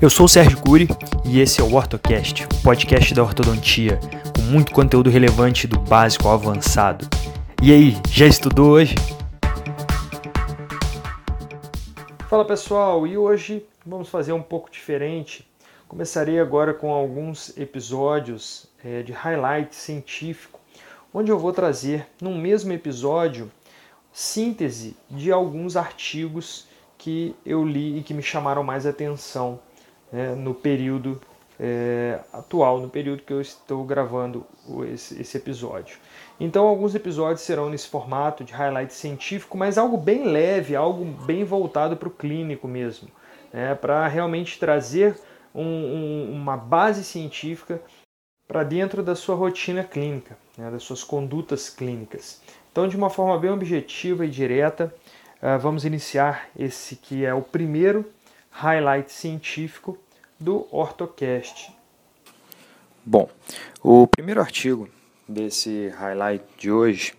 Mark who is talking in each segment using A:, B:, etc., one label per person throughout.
A: Eu sou o Sérgio Cury e esse é o OrtoCast, o podcast da ortodontia, com muito conteúdo relevante do básico ao avançado. E aí, já estudou hoje? Fala pessoal, e hoje vamos fazer um pouco diferente. Começarei agora com alguns episódios é, de highlight científico, onde eu vou trazer num mesmo episódio síntese de alguns artigos que eu li e que me chamaram mais atenção né, no período é, atual, no período que eu estou gravando esse, esse, episódio. Então, alguns episódios serão nesse formato de highlight científico, mas algo bem leve, algo bem voltado para o clínico mesmo, né, para realmente trazer um, um, uma base científica para dentro da sua rotina clínica, né, das suas condutas clínicas. Então, de uma forma bem objetiva e direta, uh, vamos iniciar esse que é o primeiro highlight científico do OrtoCast.
B: Bom, o primeiro artigo desse highlight de hoje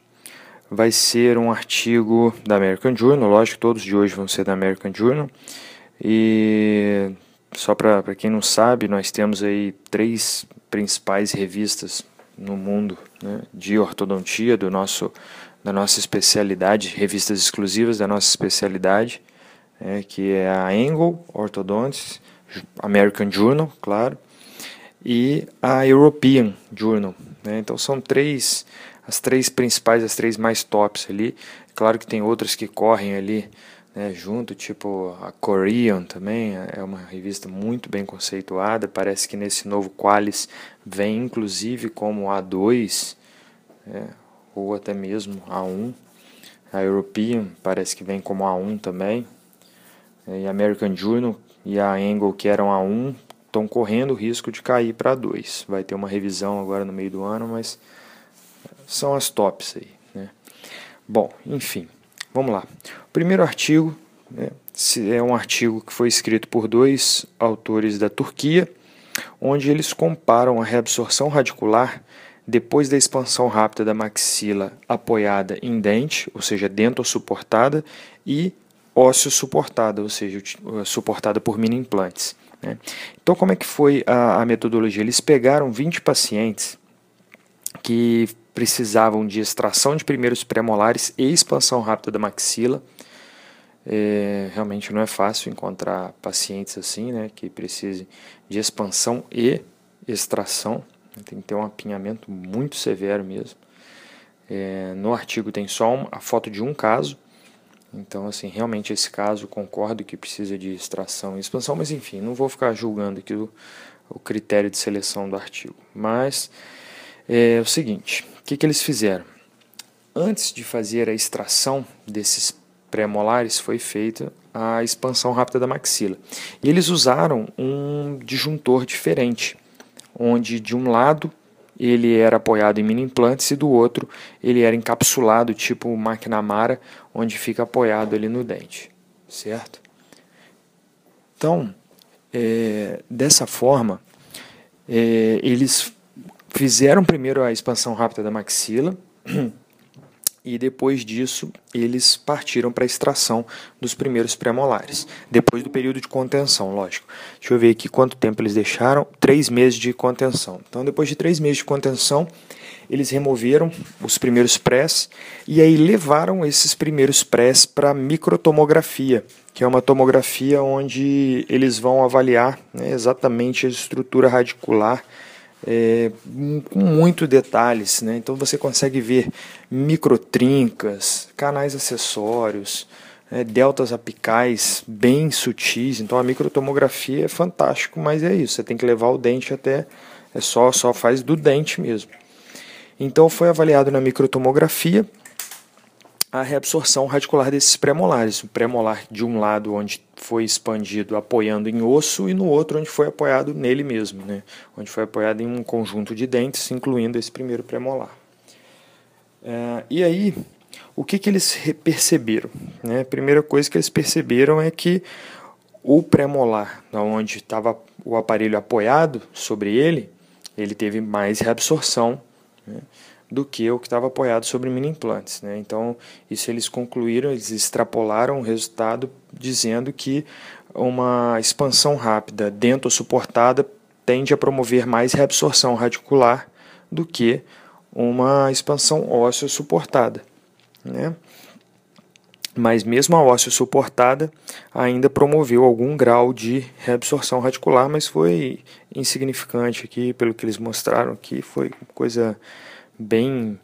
B: vai ser um artigo da American Journal, lógico todos de hoje vão ser da American Journal, e só para quem não sabe, nós temos aí três principais revistas no mundo né, de ortodontia do nosso da nossa especialidade, revistas exclusivas da nossa especialidade, é, que é a Angle Orthodontics, American Journal, claro, e a European Journal. Né? Então são três, as três principais, as três mais tops ali. Claro que tem outras que correm ali né, junto, tipo a Korean também, é uma revista muito bem conceituada. Parece que nesse novo Qualis vem inclusive como A2, é, ou até mesmo A1. A European parece que vem como A1 também. E American Journal e a Angle, que eram A1, estão correndo o risco de cair para A2. Vai ter uma revisão agora no meio do ano, mas são as tops aí. Né? Bom, enfim, vamos lá. O primeiro artigo né, é um artigo que foi escrito por dois autores da Turquia, onde eles comparam a reabsorção radicular depois da expansão rápida da maxila apoiada em dente, ou seja, dento suportada, e ósseo suportada, ou seja, suportada por mini implantes. Né? Então, como é que foi a, a metodologia? Eles pegaram 20 pacientes que precisavam de extração de primeiros premolares e expansão rápida da maxila. É, realmente não é fácil encontrar pacientes assim, né, que precisem de expansão e extração. Tem que ter um apinhamento muito severo mesmo. É, no artigo tem só uma, a foto de um caso. Então, assim, realmente esse caso concordo que precisa de extração e expansão, mas enfim, não vou ficar julgando aqui o, o critério de seleção do artigo. Mas é o seguinte: o que, que eles fizeram? Antes de fazer a extração desses pré-molares, foi feita a expansão rápida da maxila. E eles usaram um disjuntor diferente onde de um lado ele era apoiado em mini implantes e do outro ele era encapsulado, tipo McNamara, onde fica apoiado ali no dente, certo? Então, é, dessa forma, é, eles fizeram primeiro a expansão rápida da maxila e depois disso eles partiram para a extração dos primeiros premolares, depois do período de contenção, lógico. Deixa eu ver aqui quanto tempo eles deixaram, três meses de contenção. Então, depois de três meses de contenção, eles removeram os primeiros prés e aí levaram esses primeiros prés para microtomografia, que é uma tomografia onde eles vão avaliar né, exatamente a estrutura radicular é, com muito detalhes, né? então você consegue ver microtrincas, canais acessórios, é, deltas apicais bem sutis, então a microtomografia é fantástico, mas é isso, você tem que levar o dente até, é só, só faz do dente mesmo. Então foi avaliado na microtomografia a reabsorção radicular desses premolares. O premolar de um lado onde foi expandido apoiando em osso e no outro onde foi apoiado nele mesmo, né? onde foi apoiado em um conjunto de dentes, incluindo esse primeiro premolar. É, e aí, o que, que eles perceberam? Né? A primeira coisa que eles perceberam é que o premolar, onde estava o aparelho apoiado sobre ele, ele teve mais reabsorção, né? Do que o que estava apoiado sobre mini implantes. Né? Então, isso eles concluíram, eles extrapolaram o resultado dizendo que uma expansão rápida dentro suportada tende a promover mais reabsorção radicular do que uma expansão óssea suportada. Né? Mas mesmo a óssea suportada ainda promoveu algum grau de reabsorção radicular, mas foi insignificante aqui, pelo que eles mostraram aqui, foi coisa bem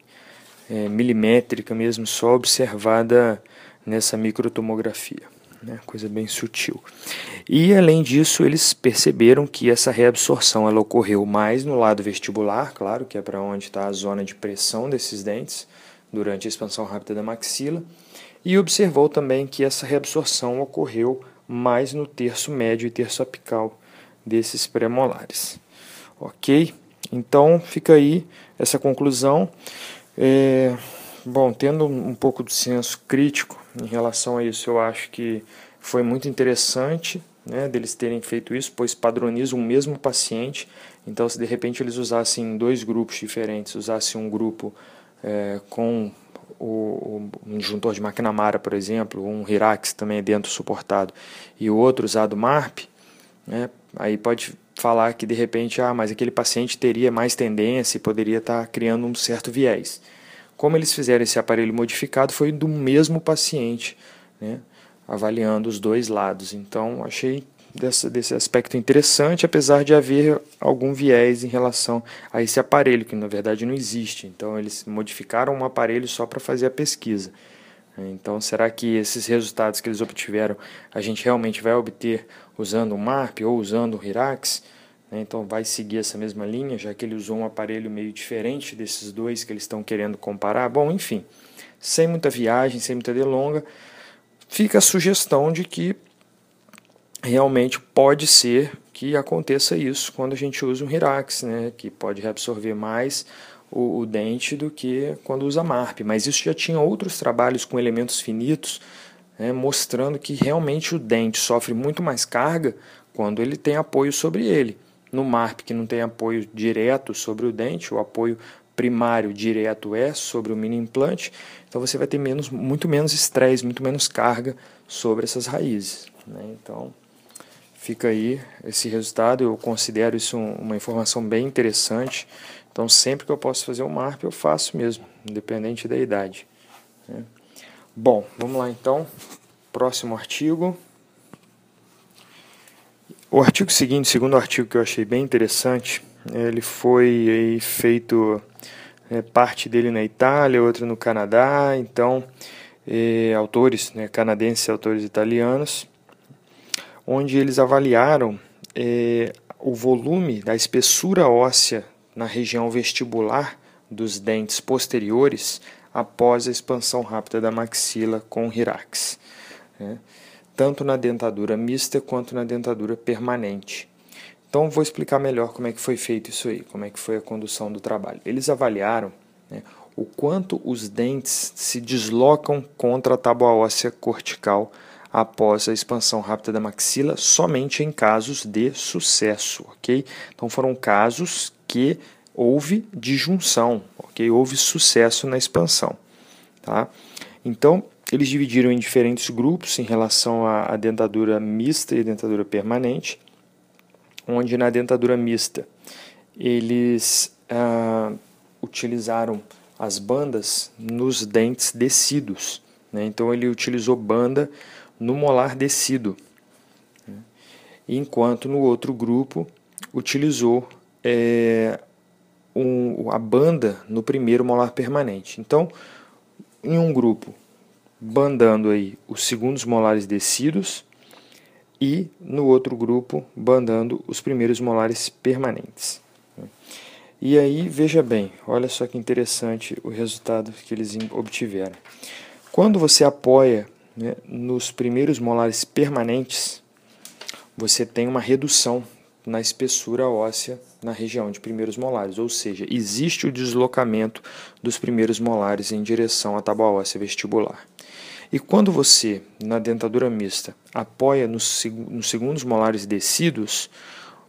B: é, milimétrica mesmo, só observada nessa microtomografia, né? coisa bem sutil. E além disso, eles perceberam que essa reabsorção ela ocorreu mais no lado vestibular, claro, que é para onde está a zona de pressão desses dentes, durante a expansão rápida da maxila, e observou também que essa reabsorção ocorreu mais no terço médio e terço apical desses premolares. Ok? Então fica aí essa conclusão. É, bom, tendo um pouco de senso crítico em relação a isso, eu acho que foi muito interessante né, deles terem feito isso, pois padronizam o mesmo paciente. Então, se de repente eles usassem dois grupos diferentes, usassem um grupo é, com o, um disjuntor de McNamara, por exemplo, um Hirax também dentro suportado, e o outro usado MARP, né, aí pode falar que de repente, ah, mas aquele paciente teria mais tendência e poderia estar criando um certo viés. Como eles fizeram esse aparelho modificado, foi do mesmo paciente, né, avaliando os dois lados. Então, achei desse aspecto interessante, apesar de haver algum viés em relação a esse aparelho, que na verdade não existe. Então, eles modificaram um aparelho só para fazer a pesquisa. Então, será que esses resultados que eles obtiveram a gente realmente vai obter usando o MARP ou usando o Hirax? Né? Então, vai seguir essa mesma linha, já que ele usou um aparelho meio diferente desses dois que eles estão querendo comparar? Bom, enfim, sem muita viagem, sem muita delonga, fica a sugestão de que realmente pode ser que aconteça isso quando a gente usa um Hirax, né? que pode reabsorver mais o, o, dente do que quando usa MARP. Mas isso já tinha outros trabalhos com elementos finitos, né, mostrando que realmente o dente sofre muito mais carga quando ele tem apoio sobre ele. No MARP, que não tem apoio direto sobre o dente, o apoio primário direto é sobre o mini implante, então você vai ter menos, muito menos estresse, muito menos carga sobre essas raízes. Né? Então, fica aí esse resultado. Eu considero isso uma informação bem interessante. Então, sempre que eu posso fazer um MARP, eu faço mesmo, independente da idade. Né? Bom, vamos lá então. Próximo artigo. O artigo seguinte, segundo artigo que eu achei bem interessante, ele foi feito é, parte dele na Itália, outro no Canadá, então é, autores né, canadenses e autores italianos, onde eles avaliaram é, o volume da espessura óssea na região vestibular dos dentes posteriores após a expansão rápida da maxila com Hirax, né? tanto na dentadura mista quanto na dentadura permanente. Então vou explicar melhor como é que foi feito isso aí, como é que foi a condução do trabalho. Eles avaliaram né, o quanto os dentes se deslocam contra a tábua óssea cortical após a expansão rápida da maxila somente em casos de sucesso, ok? Então foram casos que houve disjunção, ok? Houve sucesso na expansão, tá? Então eles dividiram em diferentes grupos em relação à dentadura mista e dentadura permanente, onde na dentadura mista eles ah, utilizaram as bandas nos dentes descidos, né? Então ele utilizou banda no molar descido, né? enquanto no outro grupo utilizou é, um, a banda no primeiro molar permanente. Então, em um grupo, bandando aí os segundos molares descidos e no outro grupo, bandando os primeiros molares permanentes. E aí, veja bem, olha só que interessante o resultado que eles obtiveram. Quando você apoia né, nos primeiros molares permanentes, você tem uma redução na espessura óssea na região de primeiros molares, ou seja, existe o deslocamento dos primeiros molares em direção à tábua óssea vestibular. E quando você, na dentadura mista, apoia nos, nos segundos molares descidos,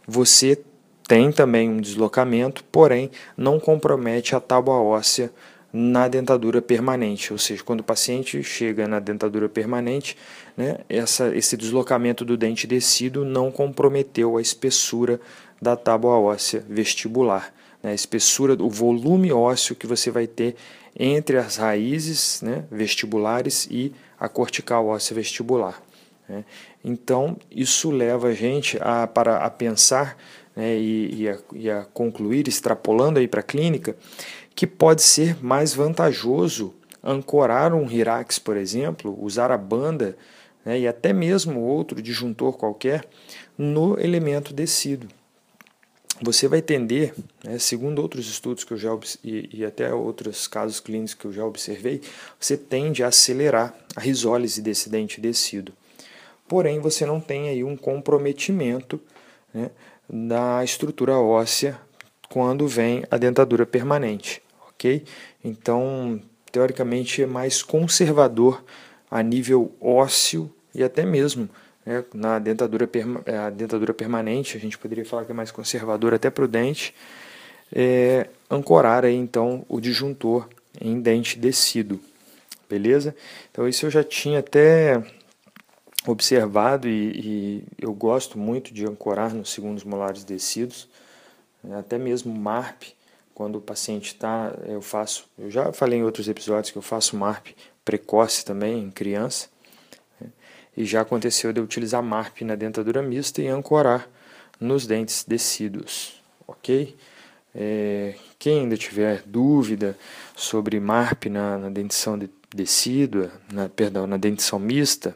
B: você tem também um deslocamento, porém não compromete a tábua óssea na dentadura permanente, ou seja, quando o paciente chega na dentadura permanente, né, essa, esse deslocamento do dente descido não comprometeu a espessura da tábua óssea vestibular, né, a espessura, o volume ósseo que você vai ter entre as raízes né, vestibulares e a cortical óssea vestibular. Né. Então, isso leva a gente a, para, a pensar né, e, e, a, e a concluir, extrapolando aí para a clínica, que pode ser mais vantajoso ancorar um Hirax, por exemplo, usar a banda né, e até mesmo outro disjuntor qualquer no elemento descido. Você vai tender, né, segundo outros estudos que eu já e, e até outros casos clínicos que eu já observei, você tende a acelerar a risólise desse dente descido. Porém, você não tem aí um comprometimento né, da estrutura óssea quando vem a dentadura permanente ok? Então, teoricamente, é mais conservador a nível ósseo e até mesmo né, na dentadura, é, a dentadura permanente, a gente poderia falar que é mais conservador até para o dente, é, ancorar aí, então o disjuntor em dente descido, beleza? Então isso eu já tinha até observado e, e eu gosto muito de ancorar nos segundos molares descidos, até mesmo MARP, quando o paciente está, eu faço, eu já falei em outros episódios que eu faço MARP precoce também em criança, né? e já aconteceu de eu utilizar MARP na dentadura mista e ancorar nos dentes descidos, ok? É, quem ainda tiver dúvida sobre MARP na, na dentição de, decídua, na, perdão, na dentição mista,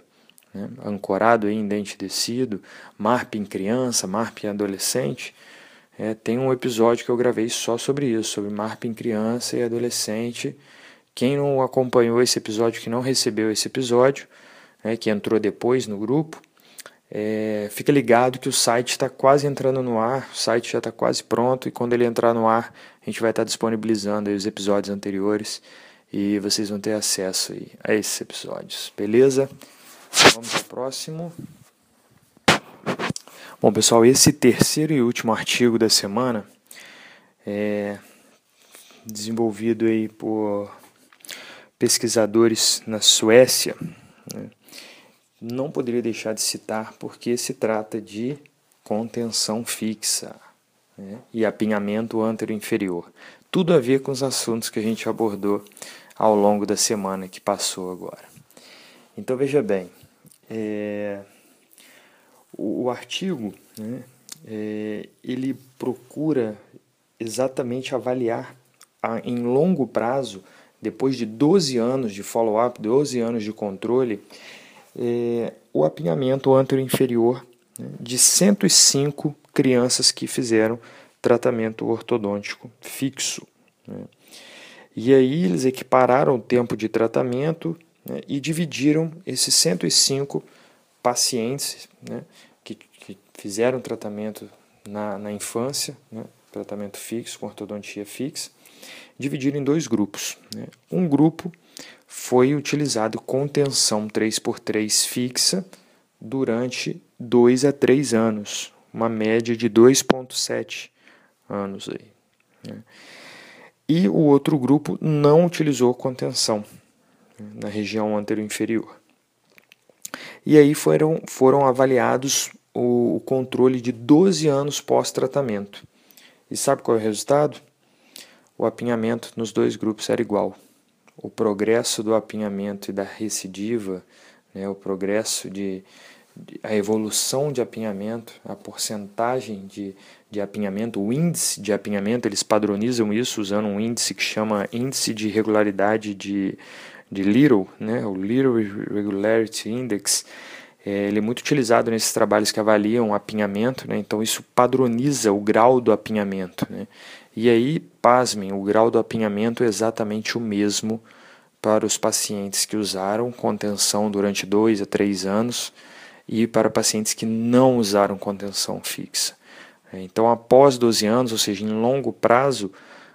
B: né, ancorado em dente descido, MARP em criança, MARP em adolescente, é, tem um episódio que eu gravei só sobre isso, sobre MARP em criança e adolescente. Quem não acompanhou esse episódio, que não recebeu esse episódio, né, que entrou depois no grupo, é, fica ligado que o site está quase entrando no ar, o site já está quase pronto e quando ele entrar no ar, a gente vai estar tá disponibilizando os episódios anteriores e vocês vão ter acesso a esses episódios, beleza? Vamos ao próximo. Bom, pessoal, esse terceiro e último artigo da semana é desenvolvido aí por pesquisadores na Suécia. Né? Não poderia deixar de citar porque se trata de contenção fixa né? e apinhamento anterior-inferior. Tudo a ver com os assuntos que a gente abordou ao longo da semana que passou agora. Então veja bem, é, o, o artigo, né, é, ele procura exatamente avaliar a, em longo prazo, depois de 12 anos de follow-up, 12 anos de controle, é, o apinhamento anterior-inferior né, de 105 crianças que fizeram tratamento ortodôntico fixo. Né. E aí eles equipararam o tempo de tratamento né, e dividiram esses 105 pacientes né, que, que fizeram tratamento na, na infância, né, tratamento fixo, com ortodontia fixa, dividiram em dois grupos. Né. Um grupo foi utilizado contenção 3x3 fixa durante 2 a 3 anos, uma média de 2,7 anos. Aí, né. E o outro grupo não utilizou contenção né, na região anterior-inferior. E aí foram, foram avaliados o, o controle de 12 anos pós-tratamento. E sabe qual é o resultado? O apinhamento nos dois grupos era igual. O progresso do apinhamento e da recidiva, né, o progresso de, de, a evolução de apinhamento, a porcentagem de, de apinhamento, o índice de apinhamento, eles padronizam isso usando um índice que chama índice de regularidade de, de Little, né, o Little Regularity Index, é, ele é muito utilizado nesses trabalhos que avaliam apinhamento, né, então isso padroniza o grau do apinhamento. Né, e aí, pasmem, o grau do apinhamento é exatamente o mesmo para os pacientes que usaram contenção durante dois a três anos e para pacientes que não usaram contenção fixa. Então, após 12 anos, ou seja, em longo prazo,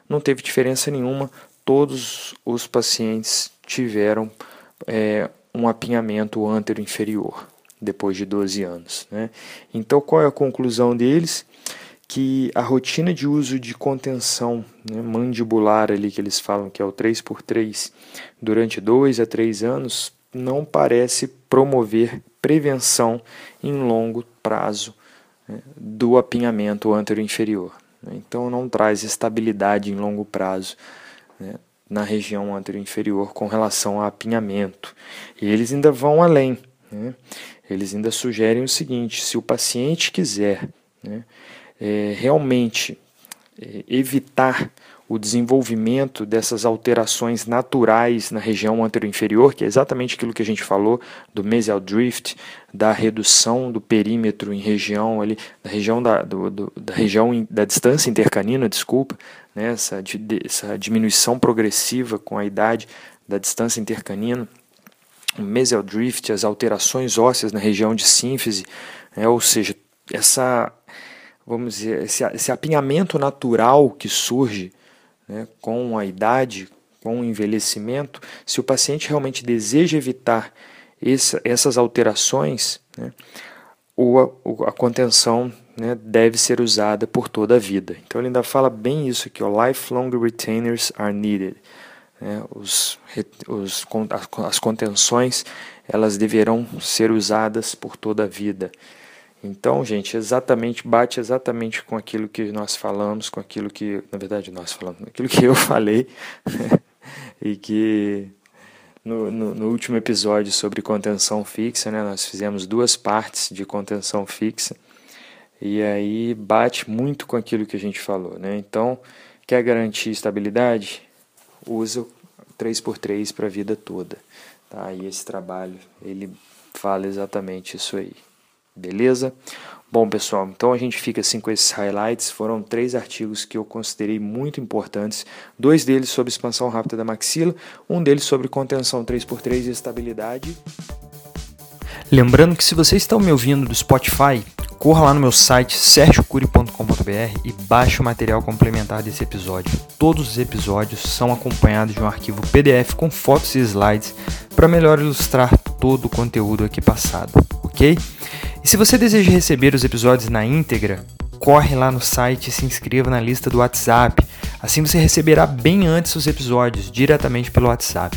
B: não teve diferença nenhuma, todos os pacientes tiveram é, um apinhamento antero-inferior depois de 12 anos. Né? Então, qual é a conclusão deles? que a rotina de uso de contenção né, mandibular ali que eles falam que é o 3x3 durante 2 a 3 anos não parece promover prevenção em longo prazo né, do apinhamento anteroinferior. Né. Então não traz estabilidade em longo prazo né, na região anteroinferior com relação a apinhamento. E eles ainda vão além. Né. Eles ainda sugerem o seguinte: se o paciente quiser né, é, realmente é, evitar o desenvolvimento dessas alterações naturais na região anteroinferior, que é exatamente aquilo que a gente falou do mesial drift, da redução do perímetro em região ali, da região da, do, do, da região da distância intercanina, desculpa, né, essa, essa diminuição progressiva com a idade da distância intercanina, o mesial drift, as alterações ósseas na região de sínfise, né, ou seja, essa vamos dizer, esse, esse apinhamento natural que surge né, com a idade, com o envelhecimento, se o paciente realmente deseja evitar essa, essas alterações, né, o, a contenção né, deve ser usada por toda a vida. Então ele ainda fala bem isso aqui, ó, lifelong retainers are needed. Né, os, os, as contenções elas deverão ser usadas por toda a vida. Então, gente, exatamente bate exatamente com aquilo que nós falamos, com aquilo que, na verdade, nós falamos, aquilo que eu falei e que no, no, no, último episódio sobre contenção fixa, né, nós fizemos duas partes de contenção fixa e aí bate muito com aquilo que a gente falou, né? Então, quer garantir estabilidade? Usa 3x3 para a vida toda, tá? E esse trabalho, ele fala exatamente isso aí. Beleza? Bom, pessoal, então a gente fica assim com esses highlights. Foram três artigos que eu considerei muito importantes. Dois deles sobre expansão rápida da maxila, um deles sobre contenção 3x3 e estabilidade.
A: Lembrando que se você está me ouvindo do Spotify, corra lá no meu site sergiocuri.com.br e baixe o material complementar desse episódio. Todos os episódios são acompanhados de um arquivo PDF com fotos e slides para melhor ilustrar todo o conteúdo aqui passado, ok? E se você deseja receber os episódios na íntegra, corre lá no site e se inscreva na lista do WhatsApp. Assim você receberá bem antes os episódios, diretamente pelo WhatsApp.